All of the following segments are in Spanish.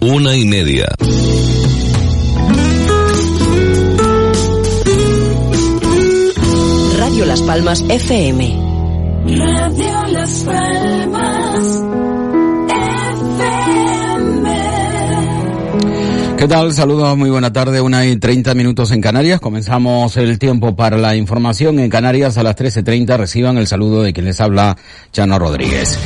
Una y media. Radio Las Palmas FM. Radio Las Palmas FM. ¿Qué tal? Saludos, muy buena tarde, una y treinta minutos en Canarias. Comenzamos el tiempo para la información en Canarias a las 13.30. Reciban el saludo de quien les habla, Chano Rodríguez.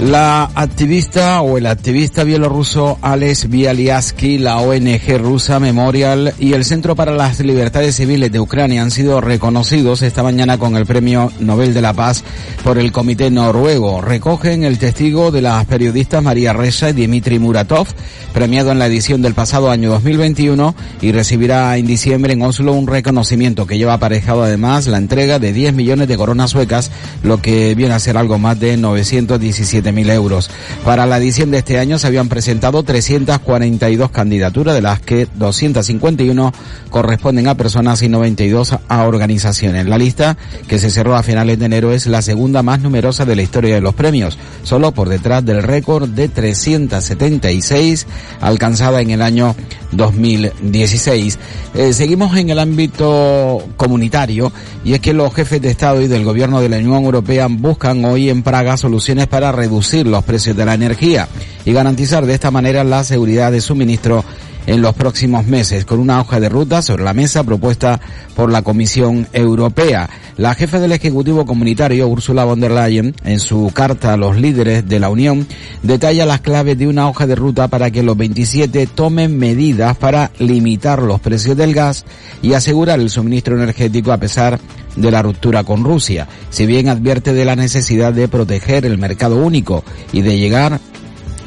La activista o el activista bielorruso Alex Bialyatsky, la ONG rusa Memorial y el Centro para las Libertades Civiles de Ucrania han sido reconocidos esta mañana con el Premio Nobel de la Paz por el Comité Noruego. Recogen el testigo de las periodistas María Reza y Dmitry Muratov, premiado en la edición del pasado año 2021 y recibirá en diciembre en Oslo un reconocimiento que lleva aparejado además la entrega de 10 millones de coronas suecas, lo que viene a ser algo más de 917 mil euros. Para la edición de este año se habían presentado 342 candidaturas, de las que 251 corresponden a personas y 92 a organizaciones. La lista, que se cerró a finales de enero, es la segunda más numerosa de la historia de los premios, solo por detrás del récord de 376 alcanzada en el año 2016. Eh, seguimos en el ámbito comunitario y es que los jefes de Estado y del Gobierno de la Unión Europea buscan hoy en Praga soluciones para reducir los precios de la energía y garantizar de esta manera la seguridad de suministro en los próximos meses, con una hoja de ruta sobre la mesa propuesta por la Comisión Europea. La jefa del Ejecutivo Comunitario, Ursula von der Leyen, en su carta a los líderes de la Unión, detalla las claves de una hoja de ruta para que los 27 tomen medidas para limitar los precios del gas y asegurar el suministro energético a pesar de la ruptura con Rusia, si bien advierte de la necesidad de proteger el mercado único y de llegar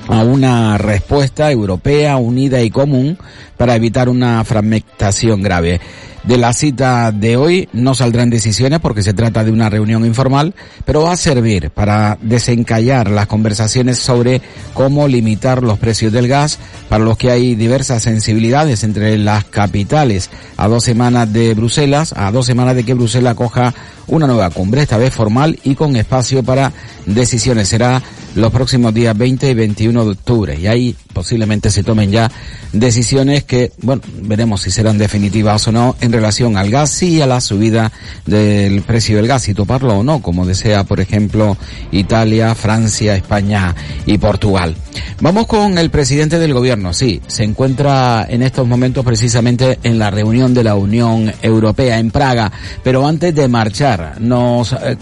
a una respuesta europea unida y común para evitar una fragmentación grave. De la cita de hoy no saldrán decisiones porque se trata de una reunión informal, pero va a servir para desencallar las conversaciones sobre cómo limitar los precios del gas, para los que hay diversas sensibilidades entre las capitales a dos semanas de Bruselas, a dos semanas de que Bruselas coja una nueva cumbre, esta vez formal y con espacio para decisiones. Será los próximos días 20 y 21 de octubre. Y ahí posiblemente se tomen ya decisiones que, bueno, veremos si serán definitivas o no en relación al gas y a la subida del precio del gas, y toparlo o no, como desea, por ejemplo, Italia, Francia, España y Portugal. Vamos con el presidente del gobierno, sí, se encuentra en estos momentos precisamente en la reunión de la Unión Europea en Praga, pero antes de marchar nos eh,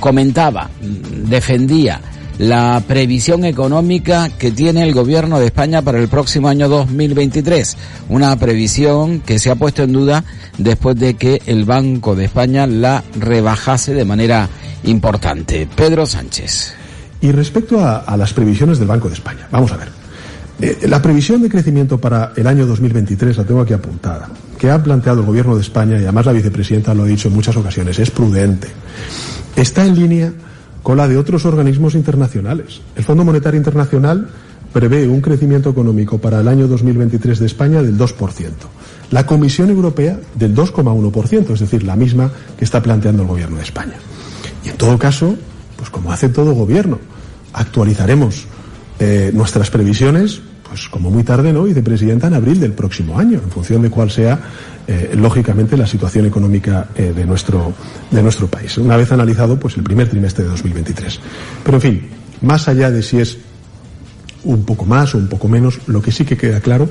comentaba, defendía, la previsión económica que tiene el gobierno de España para el próximo año 2023. Una previsión que se ha puesto en duda después de que el Banco de España la rebajase de manera importante. Pedro Sánchez. Y respecto a, las previsiones del Banco de España, vamos a ver. Eh, la previsión de crecimiento para el año 2023 la tengo aquí apuntada, que ha planteado el Gobierno de España, y además la vicepresidenta lo ha dicho en muchas ocasiones, es prudente. Está en línea con la de otros organismos internacionales. El Fondo Monetario Internacional prevé un crecimiento económico para el año 2023 de España del 2%. La Comisión Europea del 2,1%, es decir, la misma que está planteando el Gobierno de España. Y en todo caso, pues como hace todo gobierno, actualizaremos eh, nuestras previsiones, pues como muy tarde, ¿no? Vicepresidenta, en abril del próximo año, en función de cuál sea, eh, lógicamente, la situación económica eh, de, nuestro, de nuestro país. Una vez analizado, pues el primer trimestre de 2023. Pero en fin, más allá de si es un poco más o un poco menos, lo que sí que queda claro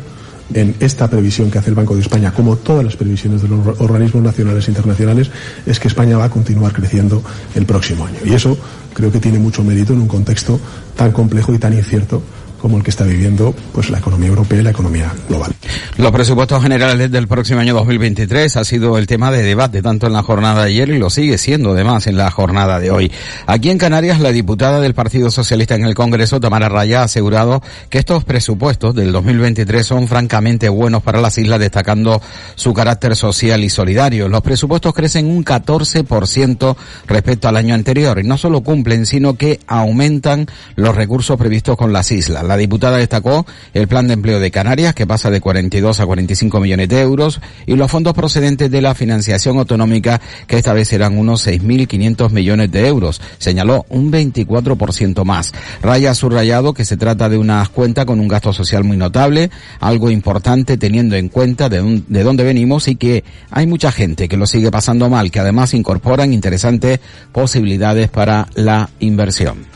en esta previsión que hace el Banco de España, como todas las previsiones de los organismos nacionales e internacionales, es que España va a continuar creciendo el próximo año. Y eso creo que tiene mucho mérito en un contexto tan complejo y tan incierto como el que está viviendo pues la economía europea y la economía global. Los presupuestos generales del próximo año 2023 ha sido el tema de debate tanto en la jornada de ayer y lo sigue siendo además en la jornada de hoy. Aquí en Canarias, la diputada del Partido Socialista en el Congreso, Tamara Raya, ha asegurado que estos presupuestos del 2023 son francamente buenos para las islas, destacando su carácter social y solidario. Los presupuestos crecen un 14% respecto al año anterior y no solo cumplen, sino que aumentan los recursos previstos con las islas. La diputada destacó el plan de empleo de Canarias, que pasa de 42 a 45 millones de euros y los fondos procedentes de la financiación autonómica que esta vez serán unos 6.500 millones de euros. Señaló un 24% más. Raya subrayado que se trata de una cuenta con un gasto social muy notable, algo importante teniendo en cuenta de, de dónde venimos y que hay mucha gente que lo sigue pasando mal, que además incorporan interesantes posibilidades para la inversión.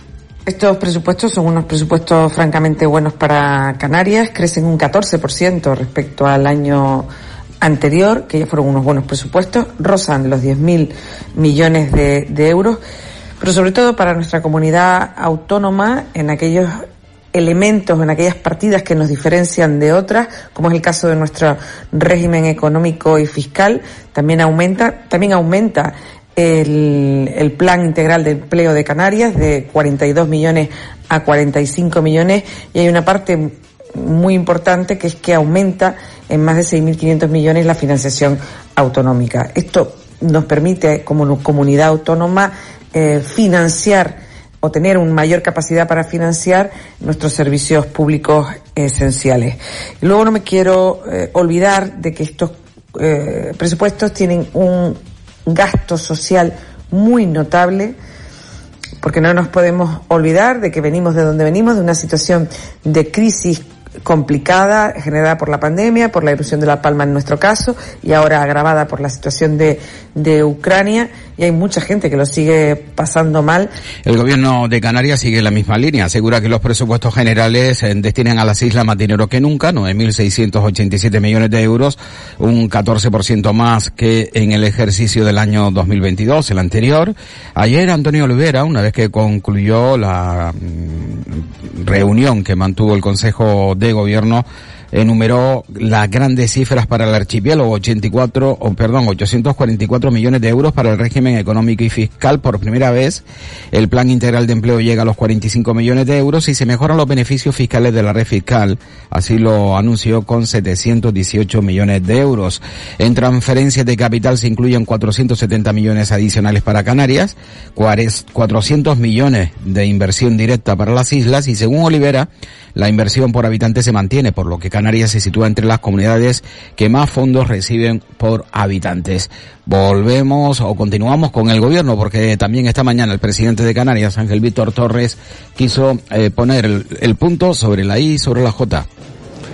Estos presupuestos son unos presupuestos francamente buenos para Canarias, crecen un 14% respecto al año anterior, que ya fueron unos buenos presupuestos, rozan los 10.000 millones de, de euros, pero sobre todo para nuestra comunidad autónoma en aquellos elementos, en aquellas partidas que nos diferencian de otras, como es el caso de nuestro régimen económico y fiscal, también aumenta, también aumenta el, plan integral de empleo de Canarias de 42 millones a 45 millones y hay una parte muy importante que es que aumenta en más de 6.500 millones la financiación autonómica. Esto nos permite como comunidad autónoma eh, financiar o tener una mayor capacidad para financiar nuestros servicios públicos esenciales. luego no me quiero eh, olvidar de que estos eh, presupuestos tienen un gasto social muy notable, porque no nos podemos olvidar de que venimos de donde venimos, de una situación de crisis complicada generada por la pandemia, por la erupción de La Palma en nuestro caso, y ahora agravada por la situación de, de Ucrania, y hay mucha gente que lo sigue pasando mal. El gobierno de Canarias sigue la misma línea, asegura que los presupuestos generales eh, destinan a las islas más dinero que nunca, 9.687 millones de euros, un 14% más que en el ejercicio del año 2022, el anterior. Ayer Antonio Olivera, una vez que concluyó la mm, reunión que mantuvo el Consejo de Gobierno, enumeró las grandes cifras para el archipiélago, 84, o perdón, 844 millones de euros para el régimen económico y fiscal por primera vez. El plan integral de empleo llega a los 45 millones de euros y se mejoran los beneficios fiscales de la red fiscal. Así lo anunció con 718 millones de euros. En transferencias de capital se incluyen 470 millones adicionales para Canarias, 400 millones de inversión directa para las islas y según Olivera, la inversión por habitante se mantiene, por lo que Canarias se sitúa entre las comunidades que más fondos reciben por habitantes. Volvemos o continuamos con el gobierno, porque también esta mañana el presidente de Canarias, Ángel Víctor Torres, quiso eh, poner el, el punto sobre la I y sobre la J.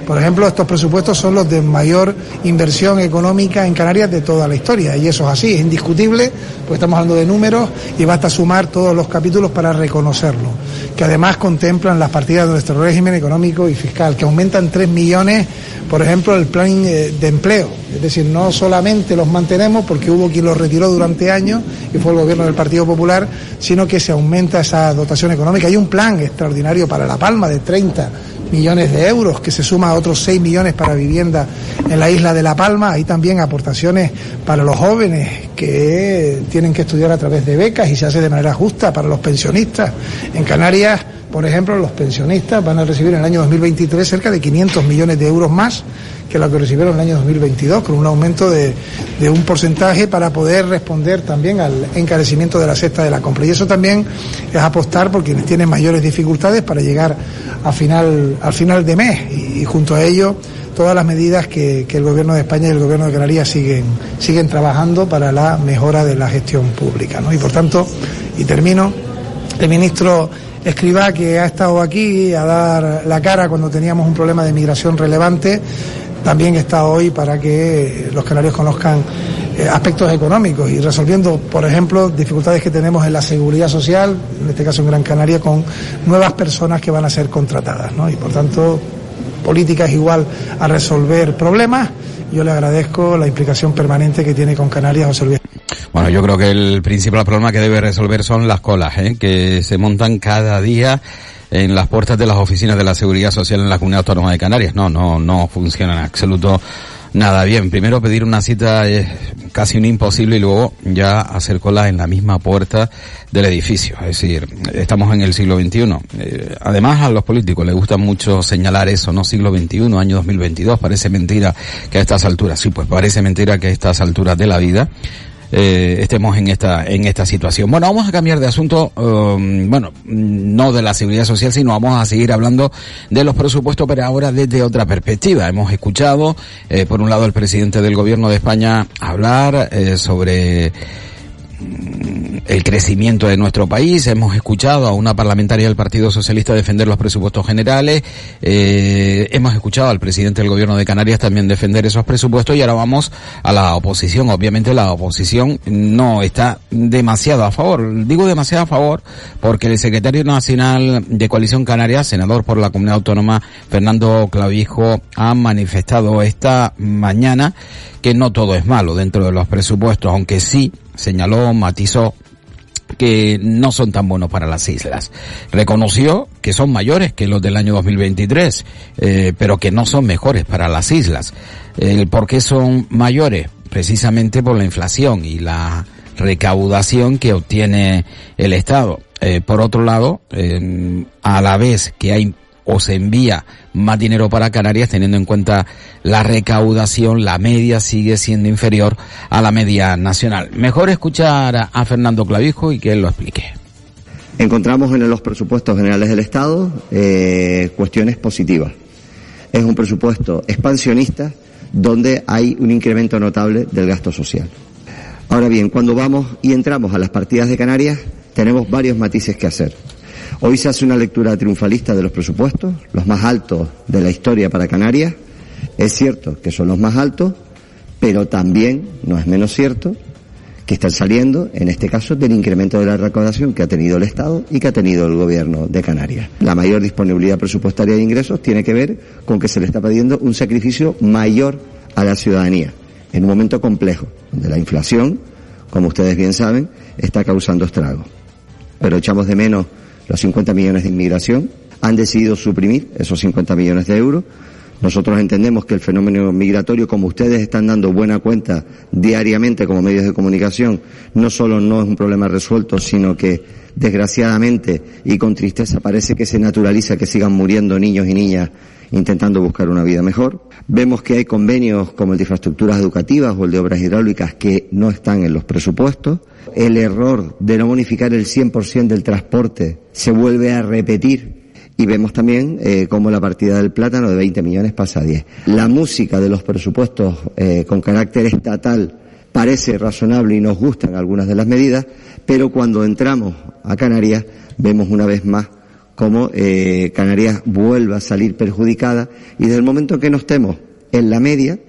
Por ejemplo, estos presupuestos son los de mayor inversión económica en Canarias de toda la historia. Y eso es así, es indiscutible, porque estamos hablando de números y basta sumar todos los capítulos para reconocerlo. Que además contemplan las partidas de nuestro régimen económico y fiscal, que aumentan 3 millones, por ejemplo, el plan eh, de empleo. Es decir, no solamente los mantenemos porque hubo quien los retiró durante años y fue el gobierno del Partido Popular, sino que se aumenta esa dotación económica. Hay un plan extraordinario para La Palma de 30 millones de euros, que se suma a otros 6 millones para vivienda en la isla de La Palma. Hay también aportaciones para los jóvenes que tienen que estudiar a través de becas y se hace de manera justa para los pensionistas. En Canarias, por ejemplo, los pensionistas van a recibir en el año 2023 cerca de 500 millones de euros más que lo que recibieron en el año 2022, con un aumento de, un porcentaje para poder responder también al encarecimiento de la cesta de la compra. Y eso también es apostar por quienes tienen mayores dificultades para llegar a final, al final de mes y, y junto a ello todas las medidas que, que, el Gobierno de España y el Gobierno de Canarias siguen, siguen trabajando para la mejora de la gestión pública. ¿no? Y por tanto, y termino, el ministro Escribá, que ha estado aquí a dar la cara cuando teníamos un problema de migración relevante, también está hoy para que los canarios conozcan eh, aspectos económicos y resolviendo, por ejemplo, dificultades que tenemos en la seguridad social, en este caso en Gran Canaria, con nuevas personas que van a ser contratadas. Y por tanto, política es igual a resolver problemas. Yo le agradezco la implicación permanente que tiene con Canarias José Luis. Bueno, yo creo que el principal problema que debe resolver son las colas, ¿eh? que se montan cada día en las puertas de las oficinas de la Seguridad Social en la Comunidad Autónoma de Canarias. No, no, no funciona en absoluto nada bien. Primero pedir una cita es casi un imposible y luego ya hacer cola en la misma puerta del edificio. Es decir, estamos en el siglo XXI. Eh, además a los políticos les gusta mucho señalar eso, ¿no? Siglo XXI, año 2022. Parece mentira que a estas alturas, sí, pues parece mentira que a estas alturas de la vida eh, estemos en esta en esta situación. Bueno, vamos a cambiar de asunto, um, bueno, no de la seguridad social, sino vamos a seguir hablando de los presupuestos, pero ahora desde otra perspectiva. Hemos escuchado, eh, por un lado, al presidente del Gobierno de España hablar eh, sobre el crecimiento de nuestro país. Hemos escuchado a una parlamentaria del Partido Socialista defender los presupuestos generales. Eh, hemos escuchado al presidente del Gobierno de Canarias también defender esos presupuestos y ahora vamos a la oposición. Obviamente la oposición no está demasiado a favor. Digo demasiado a favor porque el secretario nacional de Coalición Canaria, senador por la Comunidad Autónoma, Fernando Clavijo, ha manifestado esta mañana que no todo es malo dentro de los presupuestos, aunque sí señaló, matizó que no son tan buenos para las islas. Reconoció que son mayores que los del año 2023, eh, pero que no son mejores para las islas. ¿Por qué son mayores? Precisamente por la inflación y la recaudación que obtiene el Estado. Eh, por otro lado, a la vez que hay o se envía más dinero para Canarias teniendo en cuenta la recaudación, la media sigue siendo inferior a la media nacional. Mejor escuchar a Fernando Clavijo y que él lo explique. Encontramos en los presupuestos generales del Estado eh, cuestiones positivas. Es un presupuesto expansionista donde hay un incremento notable del gasto social. Ahora bien, cuando vamos y entramos a las partidas de Canarias, tenemos varios matices que hacer. Hoy se hace una lectura triunfalista de los presupuestos, los más altos de la historia para Canarias. Es cierto que son los más altos, pero también no es menos cierto que están saliendo, en este caso, del incremento de la recaudación que ha tenido el Estado y que ha tenido el Gobierno de Canarias. La mayor disponibilidad presupuestaria de ingresos tiene que ver con que se le está pidiendo un sacrificio mayor a la ciudadanía, en un momento complejo, donde la inflación, como ustedes bien saben, está causando estragos. Pero echamos de menos los 50 millones de inmigración, han decidido suprimir esos 50 millones de euros. Nosotros entendemos que el fenómeno migratorio, como ustedes están dando buena cuenta diariamente como medios de comunicación, no solo no es un problema resuelto, sino que desgraciadamente y con tristeza parece que se naturaliza que sigan muriendo niños y niñas intentando buscar una vida mejor. Vemos que hay convenios como el de infraestructuras educativas o el de obras hidráulicas que no están en los presupuestos. El error de no bonificar el 100% del transporte se vuelve a repetir y vemos también eh, cómo la partida del plátano de 20 millones pasa a 10. La música de los presupuestos eh, con carácter estatal parece razonable y nos gustan algunas de las medidas, pero cuando entramos a Canarias vemos una vez más cómo eh, Canarias vuelva a salir perjudicada y desde el momento que no estemos en la media,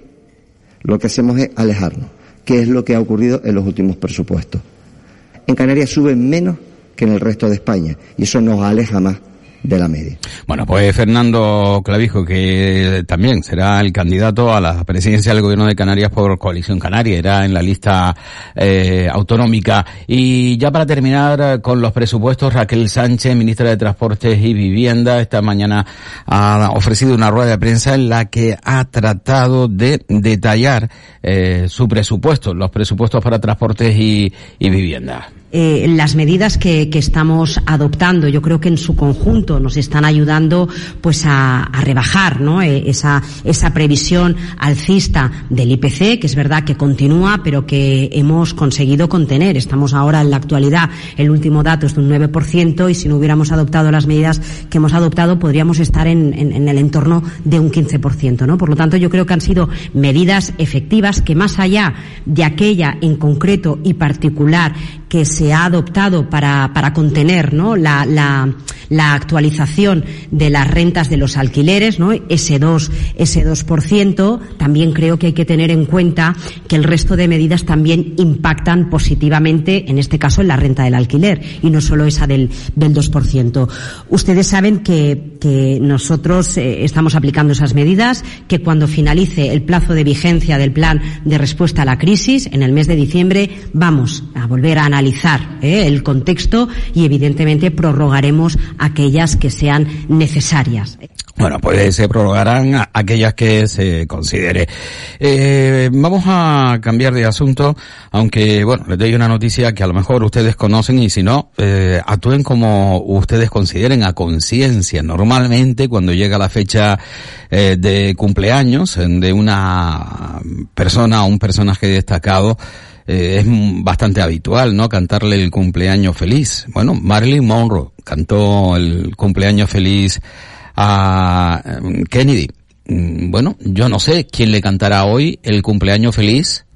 lo que hacemos es alejarnos, que es lo que ha ocurrido en los últimos presupuestos. En Canarias suben menos que en el resto de España y eso nos aleja más Bueno, pues Fernando Clavijo, que también será el candidato a la presidencia del gobierno de Canarias por Coalición Canaria, era en la lista eh, autonómica. Y ya para terminar con los presupuestos, Raquel Sánchez, ministra de Transportes y Vivienda, esta mañana ha ofrecido una rueda de prensa en la que ha tratado de detallar eh, su presupuesto, los presupuestos para transportes y, y vivienda. Eh, las medidas que, que, estamos adoptando, yo creo que en su conjunto nos están ayudando pues a, a rebajar ¿no? Eh, esa, esa previsión alcista del IPC, que es verdad que continúa, pero que hemos conseguido contener. Estamos ahora en la actualidad, el último dato es de un 9% y si no hubiéramos adoptado las medidas que hemos adoptado podríamos estar en, en, en el entorno de un 15%. ¿no? Por lo tanto, yo creo que han sido medidas efectivas que más allá de aquella en concreto y particular que se ha adoptado para, para contener ¿no? la, la, la, actualización de las rentas de los alquileres, ¿no? ese 2, ese 2%, también creo que hay que tener en cuenta que el resto de medidas también impactan positivamente, en este caso, en la renta del alquiler, y no solo esa del, del 2%. Ustedes saben que, que nosotros eh, estamos aplicando esas medidas, que cuando finalice el plazo de vigencia del plan de respuesta a la crisis, en el mes de diciembre, vamos a volver a analizar ¿eh? el contexto y evidentemente prorrogaremos aquellas que sean necesarias. Bueno, pues se prorrogarán aquellas que se considere. Eh, vamos a cambiar de asunto, aunque, bueno, les doy una noticia que a lo mejor ustedes conocen y si no, eh, actúen como ustedes consideren a conciencia. Normalmente, cuando llega la fecha eh, de cumpleaños de una persona o un personaje destacado, eh, es bastante habitual, ¿no? Cantarle el cumpleaños feliz. Bueno, Marilyn Monroe cantó el cumpleaños feliz a mm, Kennedy. Mm, bueno, yo no sé quién le cantará hoy el cumpleaños feliz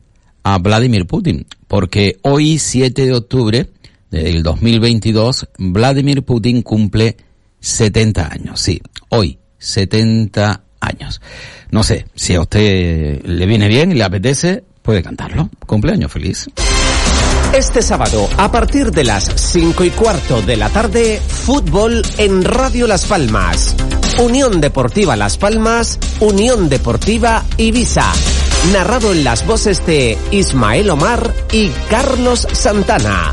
a Vladimir Putin, porque hoy 7 de octubre del 2022 Vladimir Putin cumple 70 años, sí, hoy 70 años. No sé, si a usted le viene bien y le apetece, puede cantarlo. Cumpleaños feliz. Este sábado, a partir de las 5 y cuarto de la tarde, fútbol en Radio Las Palmas. Unión Deportiva Las Palmas, Unión Deportiva Ibiza. Narrado en las voces de Ismael Omar y Carlos Santana.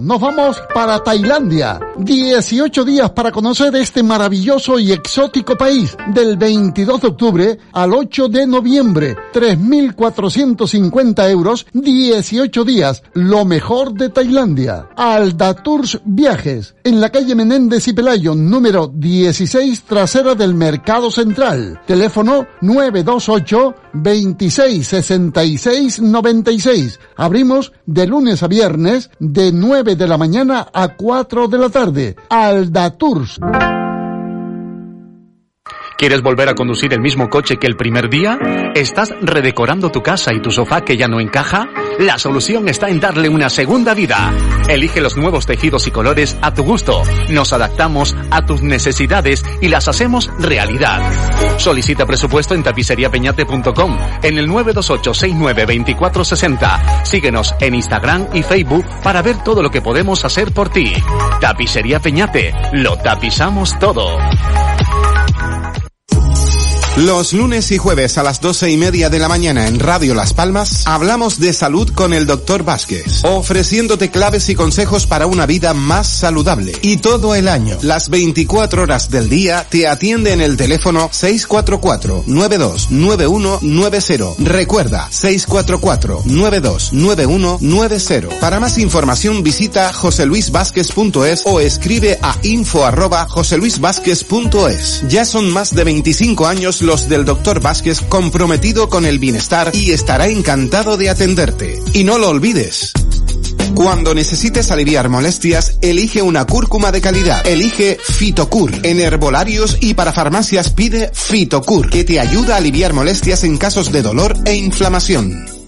Nos vamos para Tailandia. 18 días para conocer este maravilloso y exótico país. Del 22 de octubre al 8 de noviembre. 3.450 euros, 18 días. Lo mejor de Tailandia. Alda Tours Viajes. En la calle Menéndez y Pelayo, número 16, trasera del Mercado Central. Teléfono 928 26 66 96. Abrimos de lunes a viernes de 9 de la mañana a 4 de la tarde. Alda Tours. ¿Quieres volver a conducir el mismo coche que el primer día? ¿Estás redecorando tu casa y tu sofá que ya no encaja? La solución está en darle una segunda vida. Elige los nuevos tejidos y colores a tu gusto. Nos adaptamos a tus necesidades y las hacemos realidad. Solicita presupuesto en tapiseriapeñate.com en el 928-692460. Síguenos en Instagram y Facebook para ver todo lo que podemos hacer por ti. Tapicería Peñate. Lo tapizamos todo. Los lunes y jueves a las doce y media de la mañana en Radio Las Palmas hablamos de salud con el Dr. Vázquez, ofreciéndote claves y consejos para una vida más saludable. Y todo el año, las 24 horas del día, te atiende en el teléfono 644-929190. Recuerda, 644-929190. Para más información visita joseluisvázquez.es o escribe a info arroba joseluisvázquez.es. Ya son más de 25 años los del Dr. Vázquez comprometido con el bienestar y estará encantado de atenderte. Y no lo olvides. Cuando necesites aliviar molestias, elige una cúrcuma de calidad. Elige Fitocur. En herbolarios y para farmacias pide Fitocur, que te ayuda a aliviar molestias en casos de dolor e inflamación.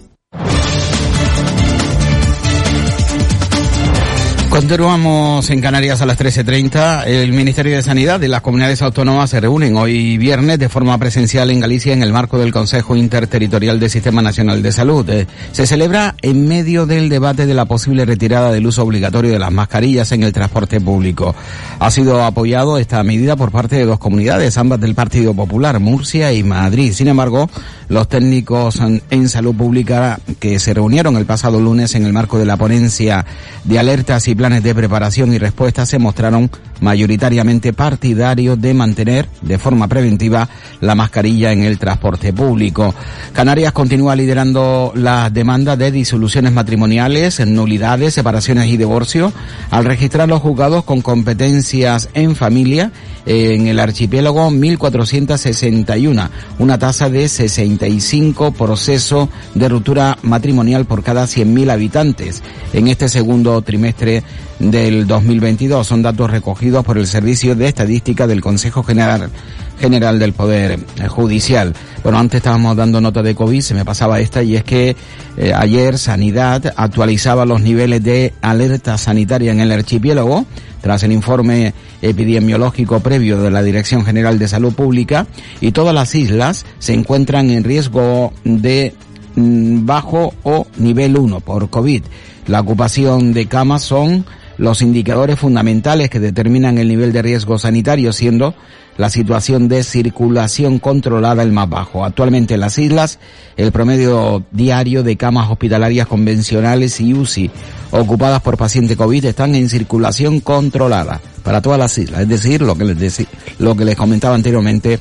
Continuamos en Canarias a las 13.30. El Ministerio de Sanidad de las comunidades autónomas se reúnen hoy viernes de forma presencial en Galicia en el marco del Consejo Interterritorial del Sistema Nacional de Salud. Eh, se celebra en medio del debate de la posible retirada del uso obligatorio de las mascarillas en el transporte público. Ha sido apoyado esta medida por parte de dos comunidades, ambas del Partido Popular, Murcia y Madrid. Sin embargo, los técnicos en salud pública que se reunieron el pasado lunes en el marco de la ponencia de alertas y planes de preparación y respuesta se mostraron mayoritariamente partidarios de mantener de forma preventiva la mascarilla en el transporte público. Canarias continúa liderando las demandas de disoluciones matrimoniales, nulidades, separaciones y divorcio al registrar los juzgados con competencias en familia en el archipiélago 1461, una tasa de 65 procesos de ruptura matrimonial por cada 100.000 habitantes en este segundo trimestre del 2022. Son datos recogidos por el Servicio de Estadística del Consejo General General del Poder Judicial. Bueno, antes estábamos dando nota de COVID, se me pasaba esta, y es que eh, ayer Sanidad actualizaba los niveles de alerta sanitaria en el archipiélago tras el informe epidemiológico previo de la Dirección General de Salud Pública y todas las islas se encuentran en riesgo de mm, bajo o nivel 1 por COVID. La ocupación de camas son los indicadores fundamentales que determinan el nivel de riesgo sanitario, siendo la situación de circulación controlada el más bajo. Actualmente en las islas, el promedio diario de camas hospitalarias convencionales y UCI ocupadas por pacientes COVID están en circulación controlada para todas las islas, es decir, lo que les, lo que les comentaba anteriormente,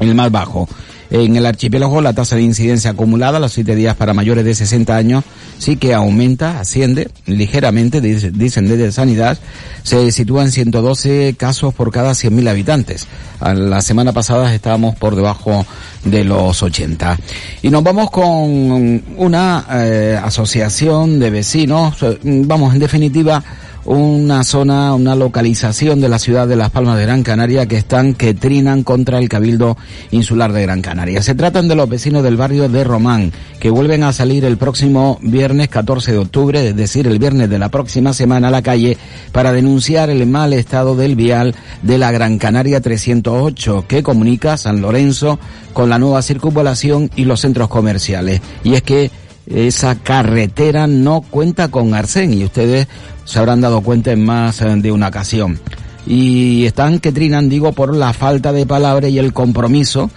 el más bajo. En el archipiélago la tasa de incidencia acumulada los siete días para mayores de 60 años sí que aumenta, asciende ligeramente, dicen desde Sanidad, se sitúa en 112 casos por cada 100.000 habitantes. La semana pasada estábamos por debajo de los 80. Y nos vamos con una eh, asociación de vecinos, vamos, en definitiva, una zona, una localización de la ciudad de Las Palmas de Gran Canaria que están, que trinan contra el Cabildo Insular de Gran Canaria. Se tratan de los vecinos del barrio de Román, que vuelven a salir el próximo viernes 14 de octubre, es decir, el viernes de la próxima semana a la calle, para denunciar el mal estado del vial de la Gran Canaria 308, que comunica San Lorenzo con la nueva circunvalación y los centros comerciales. Y es que esa carretera no cuenta con arcén y ustedes se habrán dado cuenta en más eh, de una ocasión. Y están que trinan, digo, por la falta de palabra y el compromiso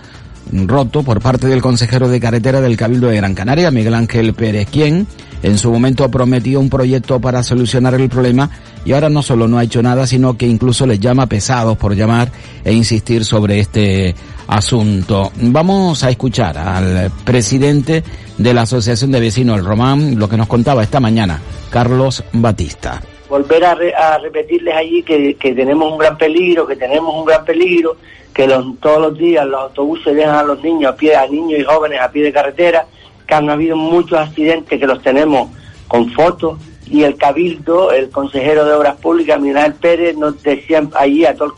roto por parte del consejero de carretera del Cabildo de Gran Canaria, Miguel Ángel Pérez, quien en su momento prometió un proyecto para solucionar el problema y ahora no solo no ha hecho nada, sino que incluso les llama pesados por llamar e insistir sobre este asunto. Vamos a escuchar al presidente de la Asociación de Vecinos del Román, lo que nos contaba esta mañana, Carlos Batista. Volver a, repetirles allí que, tenemos un gran peligro, que tenemos un gran peligro, que todos los días los autobuses dejan a los niños a pie, a niños y jóvenes a pie de carretera, que han habido muchos accidentes que los tenemos con fotos. Y el cabildo, el consejero de Obras Públicas, Miguel Pérez, nos decía allí a, todo,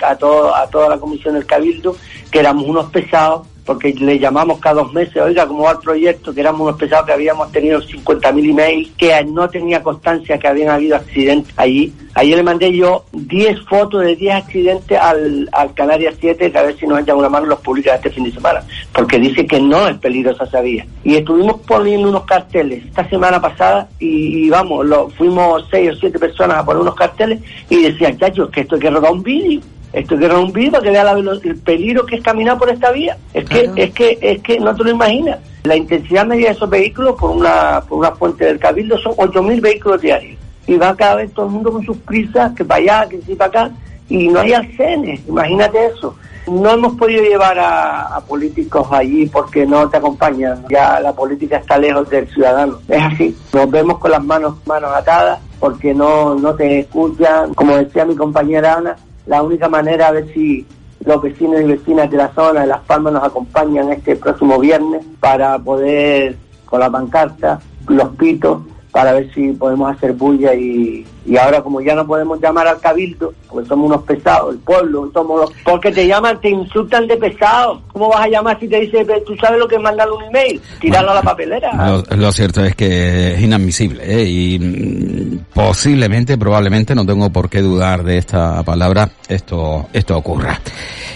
a, toda la comisión del cabildo que éramos unos pesados porque le llamamos cada dos meses, oiga, ¿cómo va el proyecto? Que éramos unos pesados que habíamos tenido 50.000 emails, que no tenía constancia que habían habido accidentes allí. Ayer le mandé yo 10 fotos de 10 accidentes al, al Canarias 7, que a ver si nos echan una mano los publican este fin de semana, porque dice que no es peligrosa esa vía. Y estuvimos poniendo unos carteles esta semana pasada y, vamos, lo, fuimos 6 o 7 personas a poner unos carteles y decían, chacho, que esto hay que rodar un vídeo esto que un vídeo para que vea el peligro que es caminar por esta vía. Es que, es que, es que no te lo imaginas. La intensidad media de esos vehículos por una, por una fuente del cabildo son 8.000 vehículos diarios. Y va cada vez todo el mundo con sus prisas, que para allá, que sí para acá, y no hay arcenes, imagínate eso. No hemos podido llevar a, políticos allí porque no te acompañan. Ya la política está lejos del ciudadano. Es así. Nos vemos con las manos, manos atadas porque no, no te escuchan. Como decía mi compañera Ana, la única manera a ver si los vecinos y vecinas de la zona de Las Palmas nos acompañan este próximo viernes para poder, con la pancarta, los pitos, para ver si podemos hacer bulla y, y ahora como ya no podemos llamar al cabildo, porque somos unos pesados, el pueblo, somos los, porque te llaman, te insultan de pesado. ¿Cómo vas a llamar si te dice, tú sabes lo que es mandar un email? Tirarlo a la papelera. Lo, cierto es que es inadmisible ¿eh? y mm, posiblemente, probablemente, no tengo por qué dudar de esta palabra, esto, esto ocurra.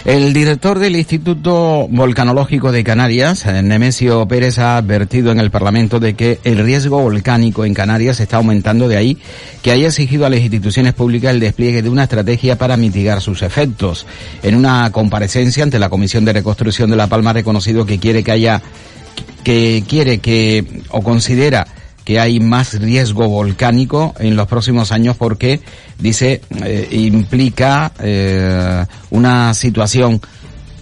El director del Instituto Volcanológico de Canarias, eh, Nemesio Pérez, ha advertido en el Parlamento de que el riesgo volcánico en Canarias está aumentando de ahí que haya exigido a las instituciones públicas el despliegue de una estrategia para mitigar sus efectos. En una comparecencia ante la Comisión de Reconstrucción de La Palma ha reconocido que quiere que haya, que quiere que, o considera que hay más riesgo volcánico en los próximos años porque, dice, eh, implica eh, una situación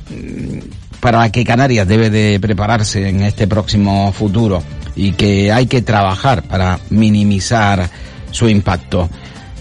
mm, para la que Canarias debe de prepararse en este próximo futuro y que hay que trabajar para minimizar su impacto.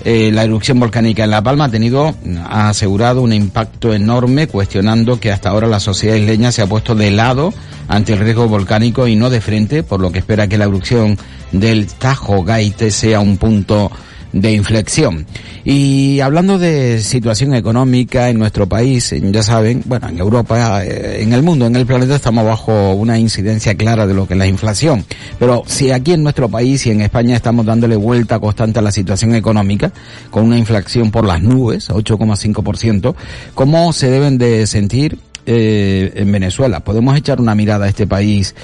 Eh, la erupción volcánica en La Palma ha tenido, ha asegurado un impacto enorme, cuestionando que hasta ahora la sociedad isleña se ha puesto de lado ante el riesgo volcánico y no de frente, por lo que espera que la erupción del Tajo Gaite sea un punto de inflexión. Y hablando de situación económica en nuestro país, ya saben, bueno, en Europa, eh, en el mundo, en el planeta estamos bajo una incidencia clara de lo que es la inflación. Pero si aquí en nuestro país y en España estamos dándole vuelta constante a la situación económica, con una inflación por las nubes, 8,5%, ¿cómo se deben de sentir eh, en Venezuela? Podemos echar una mirada a este país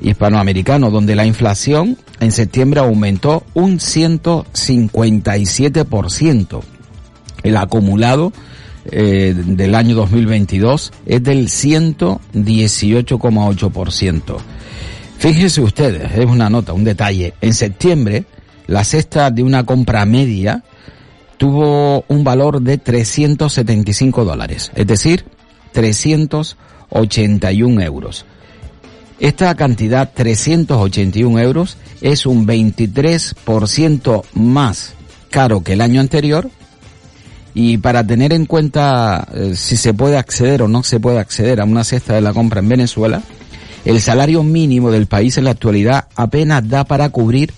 hispanoamericano, donde la inflación en septiembre aumentó un 157%. El acumulado eh, del año 2022 es del 118,8%. Fíjense ustedes, es una nota, un detalle. En septiembre, la cesta de una compra media tuvo un valor de 375 dólares, es decir, 381 euros. Esta cantidad, 381 euros, es un 23% más caro que el año anterior. Y para tener en cuenta eh, si se puede acceder o no se puede acceder a una cesta de la compra en Venezuela, el salario mínimo del país en la actualidad apenas da para cubrir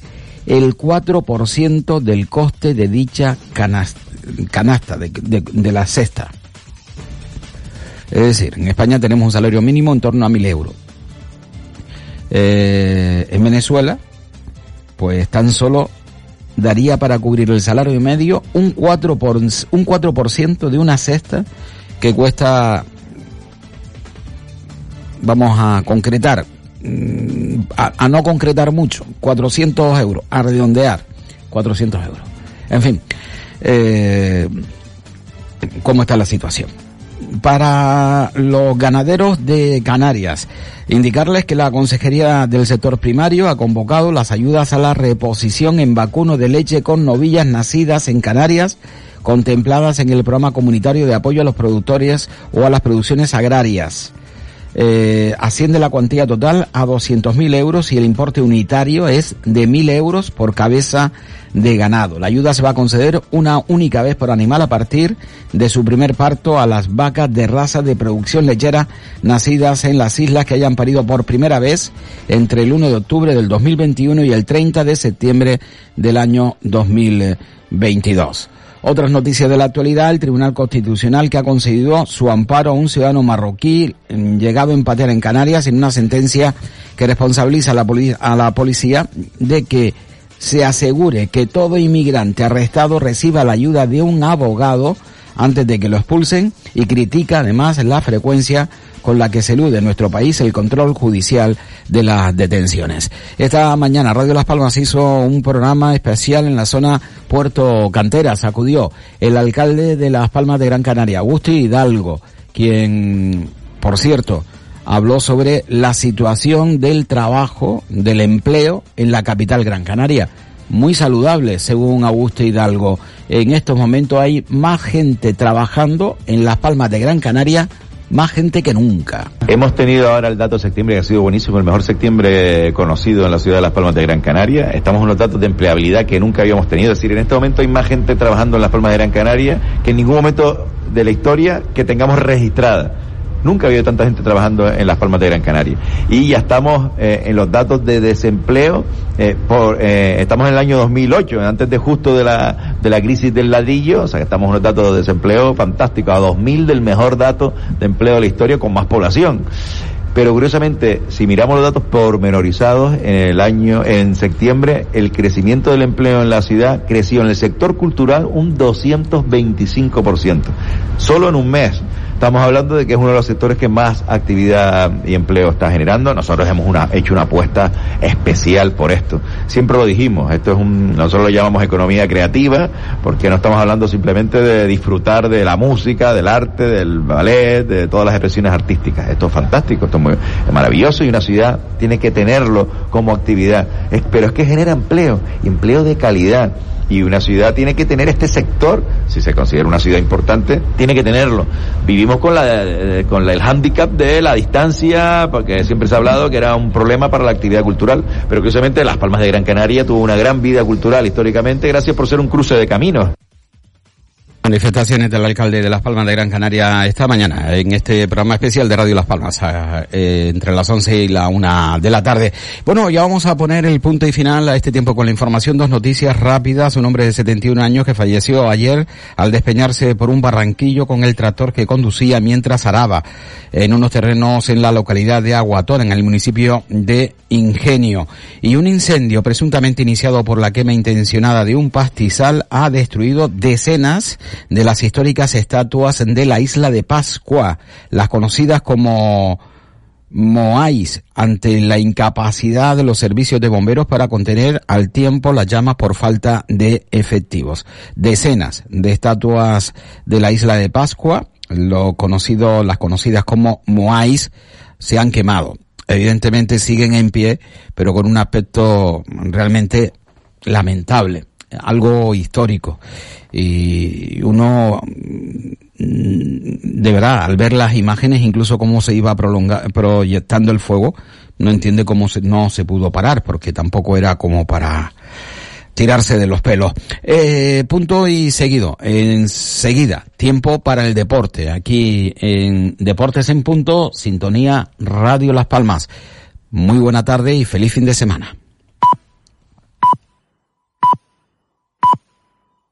el 4% del coste de dicha canasta, de, la cesta. Es decir, en España tenemos un salario mínimo en torno a mil euros. Eh, en Venezuela, pues tan solo daría para cubrir el salario medio un 4%, por, un 4 de una cesta que cuesta, vamos a concretar, mm, a, no concretar mucho, 400 euros, a redondear, 400 euros. En fin, eh, ¿cómo está la situación? Para los ganaderos de Canarias. Indicarles que la Consejería del Sector Primario ha convocado las ayudas a la reposición en vacuno de leche con novillas nacidas en Canarias contempladas en el programa comunitario de apoyo a los productores o a las producciones agrarias. Eh, asciende la cuantía total a 200.000 euros y el importe unitario es de 1.000 euros por cabeza de ganado. La ayuda se va a conceder una única vez por animal a partir de su primer parto a las vacas de raza de producción lechera nacidas en las islas que hayan parido por primera vez entre el 1 de octubre del 2021 y el 30 de septiembre del año 2022. Otras noticias de la actualidad, el Tribunal Constitucional que ha concedido su amparo a un ciudadano marroquí mm, llegado a empatear en Canarias en una sentencia que responsabiliza a la, a la policía de que se asegure que todo inmigrante arrestado reciba la ayuda de un abogado antes de que lo expulsen y critica además la frecuencia con la que se elude en nuestro país el control judicial de las detenciones. Esta mañana Radio Las Palmas hizo un programa especial en la zona Puerto Canteras. Acudió el alcalde de Las Palmas de Gran Canaria, Augusto Hidalgo, quien, por cierto, habló sobre la situación del trabajo, del empleo en la capital Gran Canaria. Muy saludable, según Augusto Hidalgo. En estos momentos hay más gente trabajando en Las Palmas de Gran Canaria más gente que nunca. Hemos tenido ahora el dato de septiembre que ha sido buenísimo, el mejor septiembre conocido en la ciudad de Las Palmas de Gran Canaria. Estamos en los datos de empleabilidad que nunca habíamos tenido. Es decir, en este momento hay más gente trabajando en Las Palmas de Gran Canaria que en ningún momento de la historia que tengamos registrada. Nunca ha habido tanta gente trabajando en las Palmas de Gran Canaria. Y ya estamos eh, en los datos de desempleo, eh, por, eh, estamos en el año 2008, antes de justo de la, de la crisis del ladrillo, o sea que estamos en los datos de desempleo fantásticos, a 2000 del mejor dato de empleo de la historia con más población. Pero curiosamente, si miramos los datos pormenorizados en el año, en septiembre, el crecimiento del empleo en la ciudad creció en el sector cultural un 225%. Solo en un mes. Estamos hablando de que es uno de los sectores que más actividad y empleo está generando. Nosotros hemos una, hecho una apuesta especial por esto. Siempre lo dijimos, esto es un, nosotros lo llamamos economía creativa, porque no estamos hablando simplemente de disfrutar de la música, del arte, del ballet, de todas las expresiones artísticas. Esto es fantástico, esto es, muy, maravilloso y una ciudad tiene que tenerlo como actividad. pero es que genera empleo, empleo de calidad y una ciudad tiene que tener este sector, si se considera una ciudad importante, tiene que tenerlo. Vivimos con la eh, con el hándicap de la distancia, porque siempre se ha hablado que era un problema para la actividad cultural, pero curiosamente Las Palmas de Gran Canaria tuvo una gran vida cultural históricamente gracias por ser un cruce de caminos. Manifestaciones del alcalde de Las Palmas de Gran Canaria esta mañana en este programa especial de Radio Las Palmas eh, entre las 11 y la 1 de la tarde. Bueno, ya vamos a poner el punto y final a este tiempo con la información. Dos noticias rápidas. Un hombre de 71 años que falleció ayer al despeñarse por un barranquillo con el tractor que conducía mientras araba en unos terrenos en la localidad de Aguatón, en el municipio de Ingenio. Y un incendio presuntamente iniciado por la quema intencionada de un pastizal ha destruido decenas de las históricas estatuas de la isla de Pascua, las conocidas como Moais, ante la incapacidad de los servicios de bomberos para contener al tiempo las llamas por falta de efectivos. Decenas de estatuas de la isla de Pascua, lo conocido, las conocidas como Moais, se han quemado. Evidentemente siguen en pie, pero con un aspecto realmente lamentable, algo histórico. Y uno mm, de verdad al ver las imágenes incluso cómo se iba proyectando el fuego no entiende cómo se, no se pudo parar porque tampoco era como para tirarse de los pelos. Eh, punto y seguido. Enseguida, tiempo para el deporte. Aquí en Deportes en Punto, Sintonía Radio Las Palmas. Muy buena tarde y feliz fin de semana.